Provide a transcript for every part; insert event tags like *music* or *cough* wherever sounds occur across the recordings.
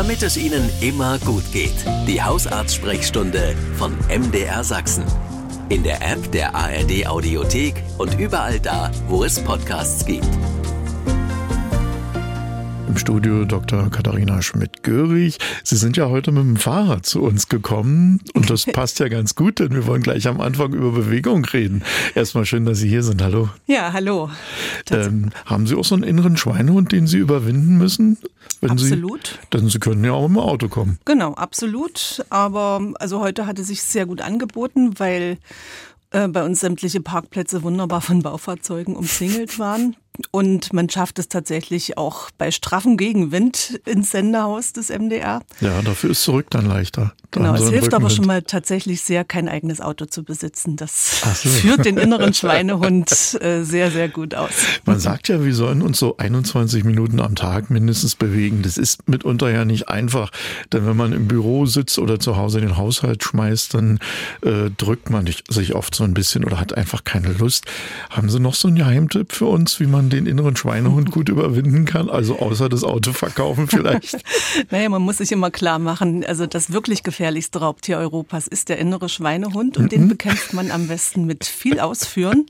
damit es Ihnen immer gut geht. Die Hausarzt-Sprechstunde von MDR Sachsen. In der App der ARD Audiothek und überall da, wo es Podcasts gibt. Studio Dr. Katharina Schmidt-Görig. Sie sind ja heute mit dem Fahrrad zu uns gekommen und das *laughs* passt ja ganz gut, denn wir wollen gleich am Anfang über Bewegung reden. Erstmal schön, dass Sie hier sind. Hallo. Ja, hallo. Ähm, haben Sie auch so einen inneren Schweinehund, den Sie überwinden müssen? absolut. Sie, denn Sie können ja auch im Auto kommen. Genau, absolut. Aber also heute hatte sich sehr gut angeboten, weil äh, bei uns sämtliche Parkplätze wunderbar von Baufahrzeugen umzingelt waren. Und man schafft es tatsächlich auch bei straffem Gegenwind ins Senderhaus des MDR. Ja, dafür ist zurück dann leichter. Da genau, es hilft Rückenwind. aber schon mal tatsächlich sehr, kein eigenes Auto zu besitzen. Das so. führt den inneren *laughs* Schweinehund äh, sehr, sehr gut aus. Man sagt ja, wir sollen uns so 21 Minuten am Tag mindestens bewegen. Das ist mitunter ja nicht einfach, denn wenn man im Büro sitzt oder zu Hause den Haushalt schmeißt, dann äh, drückt man sich oft so ein bisschen oder hat einfach keine Lust. Haben Sie noch so einen Geheimtipp für uns, wie man den inneren Schweinehund gut *laughs* überwinden kann? Also außer das Auto verkaufen vielleicht? *laughs* naja, man muss sich immer klar machen, also das wirklich gefährlichste Raubtier Europas ist der innere Schweinehund und mhm. den bekämpft man am besten mit viel Ausführen.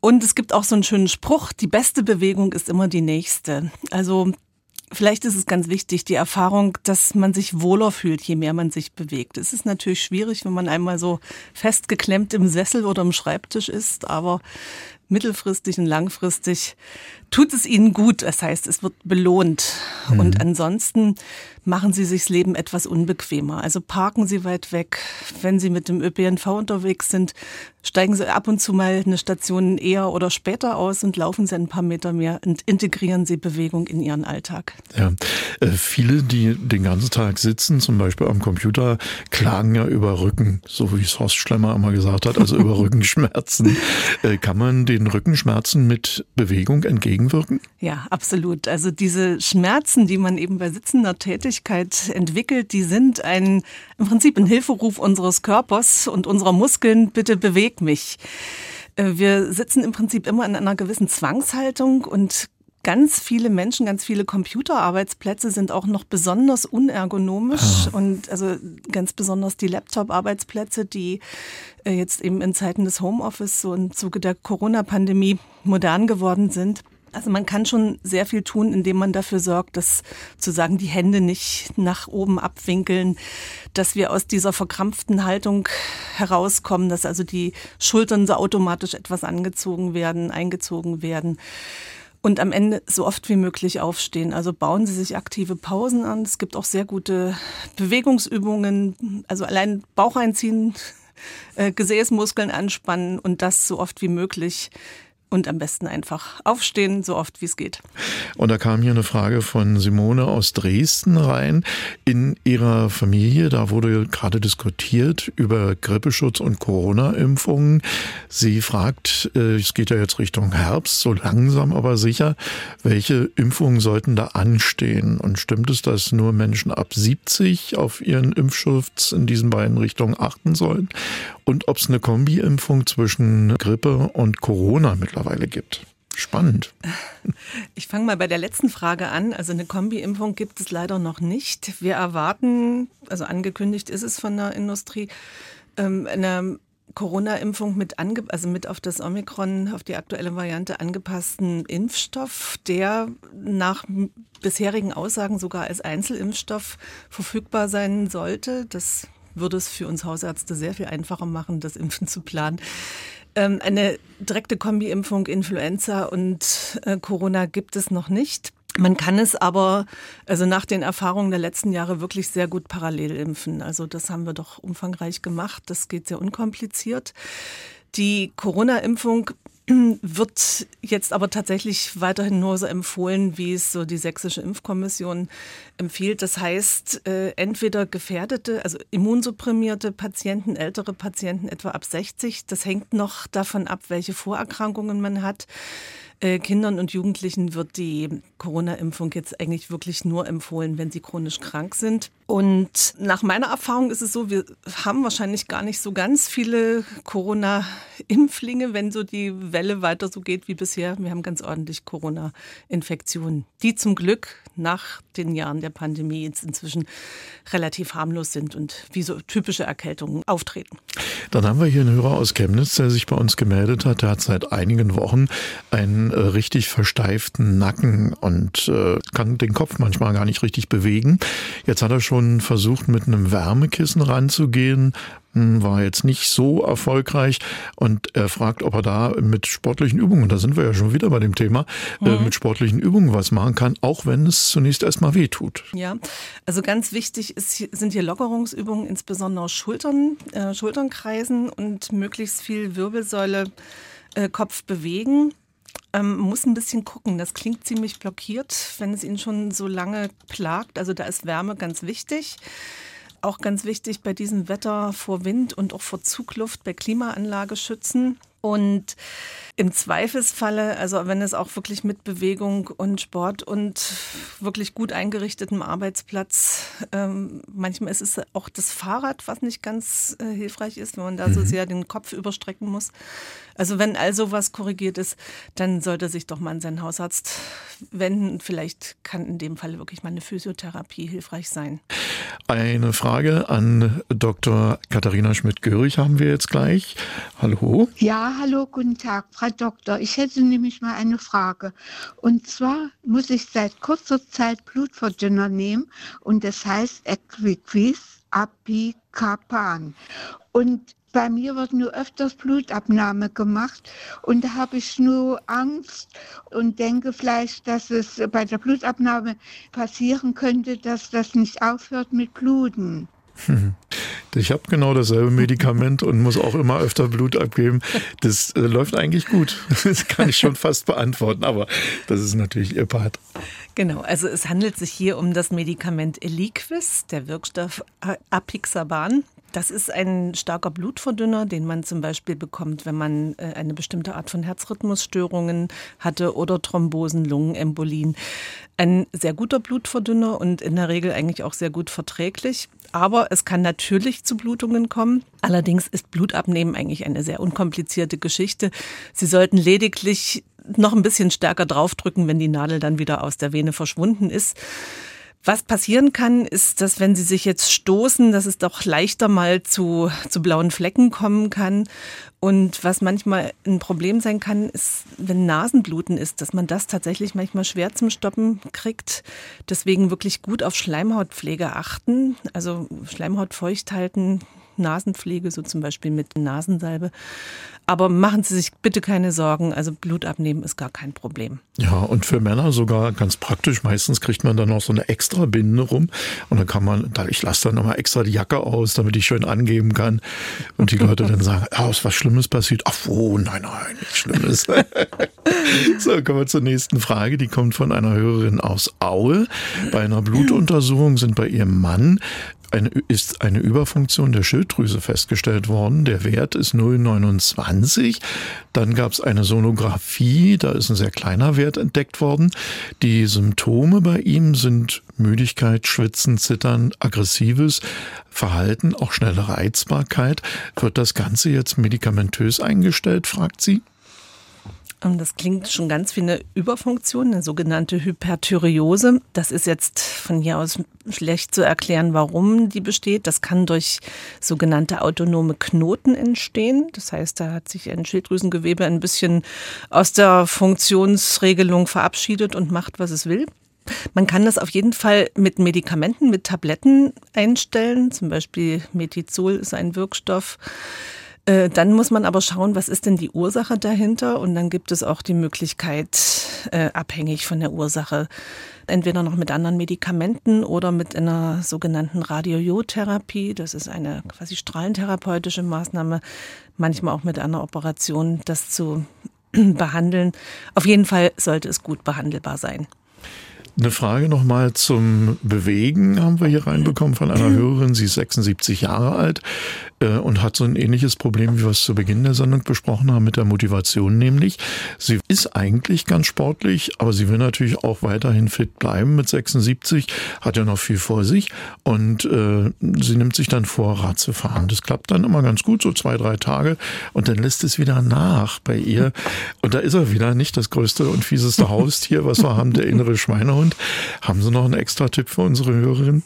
Und es gibt auch so einen schönen Spruch, die beste Bewegung ist immer die nächste. Also Vielleicht ist es ganz wichtig, die Erfahrung, dass man sich wohler fühlt, je mehr man sich bewegt. Es ist natürlich schwierig, wenn man einmal so festgeklemmt im Sessel oder im Schreibtisch ist, aber mittelfristig und langfristig tut es ihnen gut. Das heißt, es wird belohnt. Mhm. Und ansonsten machen sie sich das Leben etwas unbequemer. Also parken sie weit weg. Wenn sie mit dem ÖPNV unterwegs sind, steigen sie ab und zu mal eine Station eher oder später aus und laufen sie ein paar Meter mehr und integrieren sie Bewegung in ihren Alltag. Ja, äh, viele, die den ganzen Tag sitzen, zum Beispiel am Computer, klagen ja über Rücken, so wie es Horst Schlemmer immer gesagt hat, also über *laughs* Rückenschmerzen. Äh, kann man den Rückenschmerzen mit Bewegung entgegenwirken? Ja, absolut. Also diese Schmerzen, die man eben bei sitzender Tätigkeit entwickelt, die sind ein, im Prinzip ein Hilferuf unseres Körpers und unserer Muskeln. Bitte beweg mich. Äh, wir sitzen im Prinzip immer in einer gewissen Zwangshaltung und ganz viele Menschen, ganz viele Computerarbeitsplätze sind auch noch besonders unergonomisch ah. und also ganz besonders die Laptop-Arbeitsplätze, die äh, jetzt eben in Zeiten des Homeoffice so im Zuge der Corona-Pandemie modern geworden sind. Also man kann schon sehr viel tun, indem man dafür sorgt, dass zu sagen die Hände nicht nach oben abwinkeln, dass wir aus dieser verkrampften Haltung herauskommen, dass also die Schultern so automatisch etwas angezogen werden, eingezogen werden und am Ende so oft wie möglich aufstehen. Also bauen Sie sich aktive Pausen an. Es gibt auch sehr gute Bewegungsübungen, also allein Bauch einziehen, äh, Gesäßmuskeln anspannen und das so oft wie möglich und am besten einfach aufstehen, so oft wie es geht. Und da kam hier eine Frage von Simone aus Dresden rein. In ihrer Familie, da wurde gerade diskutiert über Grippeschutz und Corona-Impfungen. Sie fragt, äh, es geht ja jetzt Richtung Herbst, so langsam aber sicher, welche Impfungen sollten da anstehen? Und stimmt es, dass nur Menschen ab 70 auf ihren Impfschutz in diesen beiden Richtungen achten sollen? Und ob es eine Kombi-Impfung zwischen Grippe und Corona mittlerweile gibt. Spannend. *laughs* Ich fange mal bei der letzten Frage an. Also eine Kombi-Impfung gibt es leider noch nicht. Wir erwarten, also angekündigt ist es von der Industrie, ähm, eine Corona-Impfung mit, ange also mit auf das Omikron, auf die aktuelle Variante angepassten Impfstoff, der nach bisherigen Aussagen sogar als Einzelimpfstoff verfügbar sein sollte. Das würde es für uns Hausärzte sehr viel einfacher machen, das Impfen zu planen. Ähm, eine direkte Kombi-Impfung Influenza und äh, Corona gibt es noch nicht. Man kann es aber, also nach den Erfahrungen der letzten Jahre, wirklich sehr gut parallel impfen. Also das haben wir doch umfangreich gemacht. Das geht sehr unkompliziert. Die Corona-Impfung wird jetzt aber tatsächlich weiterhin nur so empfohlen, wie es so die sächsische Impfkommission empfiehlt. Das heißt, äh, entweder gefährdete, also immunsupprimierte Patienten, ältere Patienten etwa ab 60. Das hängt noch davon ab, welche Vorerkrankungen man hat. Äh, Kindern und Jugendlichen wird die Corona-Impfung jetzt eigentlich wirklich nur empfohlen, wenn sie chronisch krank sind. Und nach meiner Erfahrung ist es so, wir haben wahrscheinlich gar nicht so ganz viele Corona-Impflinge, wenn so die Welle weiter so geht wie bisher. Wir haben ganz ordentlich Corona-Infektionen, die zum Glück nach den Jahren der Pandemie jetzt inzwischen relativ harmlos sind und wie so typische Erkältungen auftreten. Dann haben wir hier einen Hörer aus Chemnitz, der sich bei uns gemeldet hat. Der hat seit einigen Wochen einen äh, richtig versteiften Nacken und äh, kann den Kopf manchmal gar nicht richtig bewegen. Jetzt hat er schon versucht, mit einem Wärmekissen ranzugehen, hm, war jetzt nicht so erfolgreich und er fragt, ob er da mit sportlichen Übungen, da sind wir ja schon wieder bei dem Thema, äh, mhm. mit sportlichen Übungen was machen kann, auch wenn es zunächst erstmal weh tut. Ja, also ganz wichtig ist, sind hier Lockerungsübungen, insbesondere Schultern, äh, Schultern kreisen und möglichst viel Wirbelsäule, äh, Kopf bewegen. Ähm, muss ein bisschen gucken. Das klingt ziemlich blockiert, wenn es ihn schon so lange plagt. Also da ist Wärme ganz wichtig auch ganz wichtig bei diesem Wetter vor Wind und auch vor Zugluft bei Klimaanlage schützen. Und im Zweifelsfalle, also wenn es auch wirklich mit Bewegung und Sport und wirklich gut eingerichtetem Arbeitsplatz, ähm, manchmal ist es auch das Fahrrad, was nicht ganz äh, hilfreich ist, wenn man da mhm. so sehr den Kopf überstrecken muss. Also wenn also was korrigiert ist, dann sollte sich doch mal an seinen Hausarzt wenden. Vielleicht kann in dem Fall wirklich mal eine Physiotherapie hilfreich sein. Eine Frage an Dr. Katharina Schmidt-Görig haben wir jetzt gleich. Hallo. Ja, hallo, guten Tag, Frau Doktor. Ich hätte nämlich mal eine Frage. Und zwar muss ich seit kurzer Zeit Blutverdünner nehmen und das heißt Equiquis Apicapan. Und bei mir wird nur öfters Blutabnahme gemacht und da habe ich nur Angst und denke vielleicht, dass es bei der Blutabnahme passieren könnte, dass das nicht aufhört mit Bluten. *laughs* Ich habe genau dasselbe Medikament und muss auch immer öfter Blut abgeben. Das äh, läuft eigentlich gut. *laughs* Das kann ich schon fast beantworten, aber das ist natürlich Ihr Part. Genau, also es handelt sich hier um das Medikament Eliquis, der Wirkstoff Apixaban. Das ist ein starker Blutverdünner, den man zum Beispiel bekommt, wenn man äh, eine bestimmte Art von Herzrhythmusstörungen hatte oder Thrombosen, Lungenembolien. Ein sehr guter Blutverdünner und in der Regel eigentlich auch sehr gut verträglich. Aber es kann natürlich zu Blutungen kommen. Allerdings ist Blutabnehmen eigentlich eine sehr unkomplizierte Geschichte. Sie sollten lediglich noch ein bisschen stärker draufdrücken, wenn die Nadel dann wieder aus der Vene verschwunden ist. Was passieren kann, ist, dass wenn Sie sich jetzt stoßen, dass es doch leichter mal zu, zu blauen Flecken kommen kann. Und was manchmal ein Problem sein kann, ist, wenn Nasenbluten ist, dass man das tatsächlich manchmal schwer zum Stoppen kriegt. Deswegen wirklich gut auf Schleimhautpflege achten. Also Schleimhaut feucht halten, Nasenpflege, so zum Beispiel mit Nasensalbe. Aber machen Sie sich bitte keine Sorgen, also Blut abnehmen ist gar kein Problem. Ja, und für Männer sogar ganz praktisch. Meistens kriegt man dann noch so eine extra Binde rum und dann kann man, ich lasse dann nochmal extra die Jacke aus, damit ich schön angeben kann. Und die Leute dann sagen, ja, ist was Schlimmes passiert? Ach, oh, nein, nein, nichts Schlimmes. *laughs* so, kommen wir zur nächsten Frage. Die kommt von einer Hörerin aus Aue. Bei einer Blutuntersuchung sind bei ihrem Mann eine, ist eine Überfunktion der Schilddrüse festgestellt worden. Der Wert ist 0,29. Dann gab es eine Sonographie, da ist ein sehr kleiner Wert entdeckt worden. Die Symptome bei ihm sind Müdigkeit, Schwitzen, Zittern, aggressives Verhalten, auch schnelle Reizbarkeit. Wird das Ganze jetzt medikamentös eingestellt, fragt sie? Das klingt schon ganz wie eine Überfunktion, eine sogenannte Hyperthyreose. Das ist jetzt von hier aus schlecht zu erklären, warum die besteht. Das kann durch sogenannte autonome Knoten entstehen. Das heißt, da hat sich ein Schilddrüsengewebe ein bisschen aus der Funktionsregelung verabschiedet und macht, was es will. Man kann das auf jeden Fall mit Medikamenten, mit Tabletten einstellen. Zum Beispiel Metizol ist ein Wirkstoff äh, dann muss man aber schauen, was ist denn die Ursache dahinter? Und dann gibt es auch die Möglichkeit, äh, abhängig von der Ursache, entweder noch mit anderen Medikamenten oder mit einer sogenannten Radiojodtherapie. Das ist eine quasi strahlentherapeutische Maßnahme, manchmal auch mit einer Operation, das zu *clears throat* behandeln. Auf jeden Fall sollte es gut behandelbar sein. Eine Frage nochmal zum Bewegen haben wir hier reinbekommen von einer *clears throat* Hörerin. Sie ist 76 Jahre alt. Äh, und hat so ein ähnliches Problem, wie wir es zu Beginn der Sendung besprochen haben, mit der Motivation nämlich. Sie ist eigentlich ganz sportlich, aber sie will natürlich auch weiterhin fit bleiben mit 76, hat ja noch viel vor sich und äh, sie nimmt sich dann vor, Rad zu fahren. Das klappt dann immer ganz gut, so zwei, drei Tage und dann lässt es wieder nach bei ihr und da ist er wieder nicht das größte und fieseste *laughs* Haustier, was wir haben, der innere Schweinehund. Haben Sie noch einen extra Tipp für unsere Hörerin?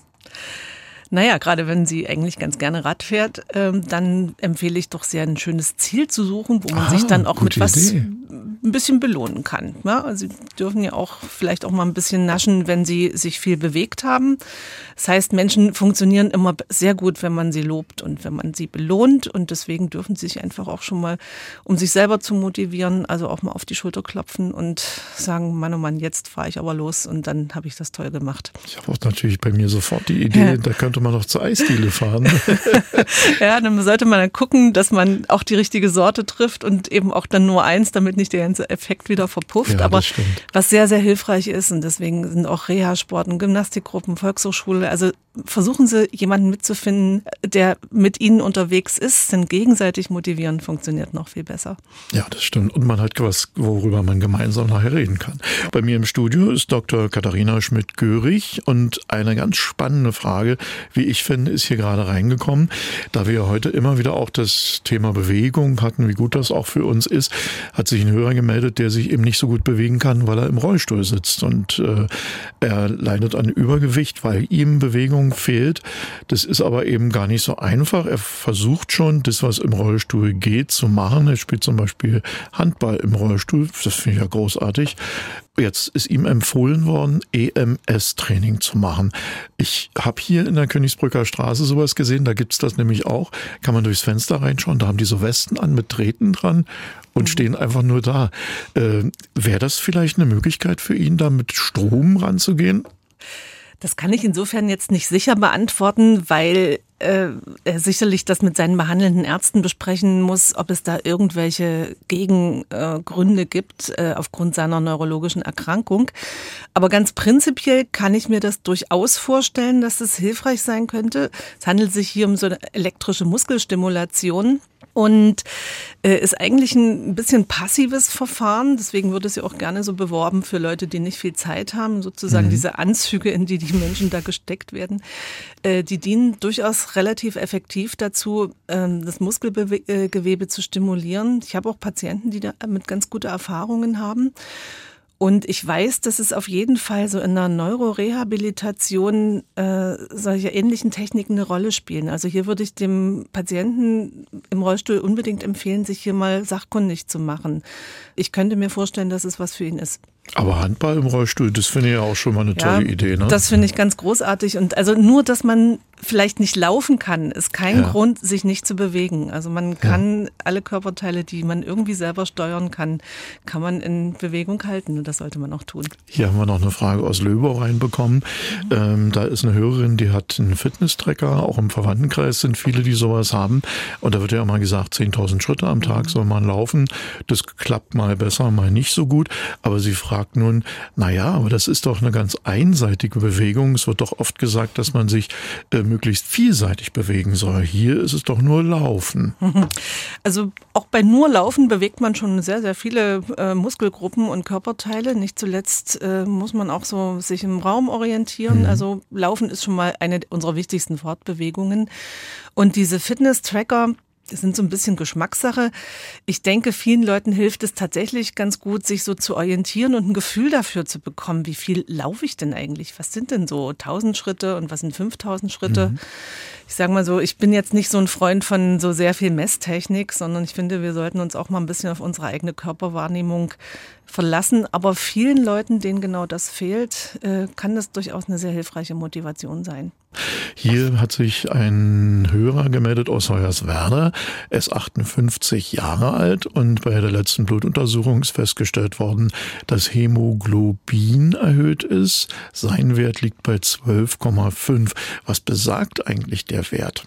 Naja, gerade wenn sie eigentlich ganz gerne Rad fährt, ähm, dann empfehle ich doch sehr ein schönes Ziel zu suchen, wo man ah, sich dann auch mit was Idee. ein bisschen belohnen kann. Ja, also sie dürfen ja auch vielleicht auch mal ein bisschen naschen, wenn sie sich viel bewegt haben. Das heißt, Menschen funktionieren immer sehr gut, wenn man sie lobt und wenn man sie belohnt. Und deswegen dürfen sie sich einfach auch schon mal, um sich selber zu motivieren, also auch mal auf die Schulter klopfen und sagen, Mann, oh Mann, jetzt fahre ich aber los und dann habe ich das toll gemacht. Ich habe auch natürlich bei mir sofort die Idee, ja. da könnte könnte man doch zur Eisdiele fahren. *laughs* ja, dann sollte man dann gucken, dass man auch die richtige Sorte trifft und eben auch dann nur eins, damit nicht der ganze Effekt wieder verpufft. Ja, Aber was sehr, sehr hilfreich ist und deswegen sind auch Reha-Sport und Gymnastikgruppen, Volkshochschule, also versuchen Sie jemanden mitzufinden, der mit Ihnen unterwegs ist, denn gegenseitig motivieren funktioniert noch viel besser. Ja, das stimmt. Und man hat was, worüber man gemeinsam nachher reden kann. Bei mir im Studio ist Dr. Katharina Schmidt-Görig und eine ganz spannende Frage, wie ich finde, ist hier gerade reingekommen. Da wir heute immer wieder auch das Thema Bewegung hatten, wie gut das auch für uns ist, hat sich ein Hörer gemeldet, der sich eben nicht so gut bewegen kann, weil er im Rollstuhl sitzt. Und äh, er leidet an Übergewicht, weil ihm Bewegung fehlt. Das ist aber eben gar nicht so einfach. Er versucht schon, das, was im Rollstuhl geht, zu machen. Er spielt zum Beispiel Handball im Rollstuhl. Das finde ich ja großartig. Jetzt ist ihm empfohlen worden, EMS-Training zu machen. Ich habe hier in der Königsbrücker Straße sowas gesehen, da gibt's das nämlich auch. Kann man durchs Fenster reinschauen, da haben die so Westen an mit Drähten dran und mhm. stehen einfach nur da. Äh, Wäre das vielleicht eine Möglichkeit für ihn, da mit Strom ranzugehen? Das kann ich insofern jetzt nicht sicher beantworten, weil äh, er sicherlich das mit seinen behandelnden Ärzten besprechen muss, ob es da irgendwelche Gegengründe äh, gibt äh, aufgrund seiner neurologischen Erkrankung. Aber ganz prinzipiell kann ich mir das durchaus vorstellen, dass es hilfreich sein könnte. Es handelt sich hier um so eine elektrische Muskelstimulation und äh, ist eigentlich ein bisschen passives Verfahren. Deswegen wird es ja auch gerne so beworben für Leute, die nicht viel Zeit haben, sozusagen mhm. diese Anzüge, in die die Menschen da gesteckt werden. Äh, die dienen durchaus relativ effektiv dazu, äh, das Muskelgewebe zu stimulieren. Ich habe auch Patienten, die damit ganz gute Erfahrungen haben. Und ich weiß, dass es auf jeden Fall so in der Neurorehabilitation äh, solche ähnlichen Techniken eine Rolle spielen. Also hier würde ich dem Patienten im Rollstuhl unbedingt empfehlen, sich hier mal sachkundig zu machen. Ich könnte mir vorstellen, dass es was für ihn ist. Aber Handball im Rollstuhl, das finde ich ja auch schon mal eine tolle ja, Idee. Ne? Das finde ich ganz großartig. Und also nur, dass man vielleicht nicht laufen kann, ist kein ja. Grund, sich nicht zu bewegen. Also man kann ja. alle Körperteile, die man irgendwie selber steuern kann, kann man in Bewegung halten. Und das sollte man auch tun. Hier haben wir noch eine Frage aus Löbau reinbekommen. Mhm. Ähm, da ist eine Hörerin, die hat einen Fitness-Tracker. Auch im Verwandtenkreis sind viele, die sowas haben. Und da wird ja immer gesagt, 10.000 Schritte am Tag mhm. soll man laufen. Das klappt mal besser, mal nicht so gut. Aber sie fragt, fragt nun, naja, aber das ist doch eine ganz einseitige Bewegung. Es wird doch oft gesagt, dass man sich äh, möglichst vielseitig bewegen soll. Hier ist es doch nur Laufen. *laughs* Also auch bei nur Laufen bewegt man schon sehr, sehr viele äh, Muskelgruppen und Körperteile. Nicht zuletzt äh, muss man auch so sich im Raum orientieren. Mhm. Also Laufen ist schon mal eine unserer wichtigsten Fortbewegungen. Und diese Fitness-Tracker, das sind so ein bisschen Geschmackssache. Ich denke, vielen Leuten hilft es tatsächlich ganz gut, sich so zu orientieren und ein Gefühl dafür zu bekommen, wie viel laufe ich denn eigentlich? Was sind denn so 1000 Schritte und was sind 5000 Schritte? Mhm. Ich sage mal so, ich bin jetzt nicht so ein Freund von so sehr viel Messtechnik, sondern ich finde, wir sollten uns auch mal ein bisschen auf unsere eigene Körperwahrnehmung verlassen. Aber vielen Leuten, denen genau das fehlt, äh, kann das durchaus eine sehr hilfreiche Motivation sein. Hier hat sich ein Hörer gemeldet aus Hoyerswerda. Er ist 58 Jahre alt und bei der letzten Blutuntersuchung ist festgestellt worden, dass Hämoglobin erhöht ist. Sein Wert liegt bei 12,5. Was besagt eigentlich der Wert?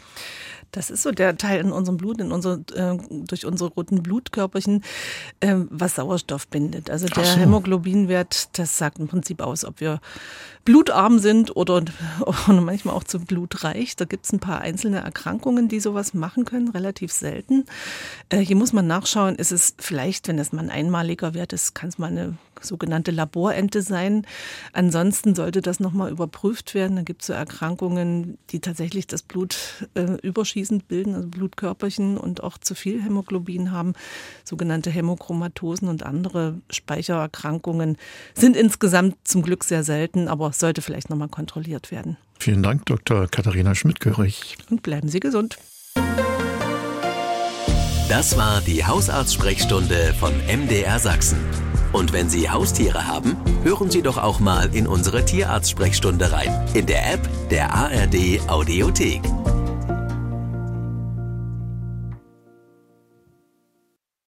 Das ist so der Teil in unserem Blut, in unser, äh, durch unsere roten Blutkörperchen, äh, was Sauerstoff bindet. Also der so. Hämoglobinwert, das sagt im Prinzip aus, ob wir blutarm sind oder, oder manchmal auch zu blutreich. Da gibt es ein paar einzelne Erkrankungen, die sowas machen können, relativ selten. Äh, hier muss man nachschauen, ist es vielleicht, wenn es mal ein einmaliger Wert ist, kann es mal eine sogenannte Laborente sein. Ansonsten sollte das nochmal überprüft werden. Da gibt es so Erkrankungen, die tatsächlich das Blut äh, überschießend bilden, also Blutkörperchen und auch zu viel Hämoglobin haben. Sogenannte Hämochromatosen und andere Speichererkrankungen sind insgesamt zum Glück sehr selten, aber sollte vielleicht nochmal kontrolliert werden. Vielen Dank, Dr. Katharina Schmidt-Görig. Und bleiben Sie gesund. Das war die Hausarztsprechstunde von MDR Sachsen. Und wenn Sie Haustiere haben, hören Sie doch auch mal in unsere Tierarzt-Sprechstunde rein. In der App der ARD Audiothek.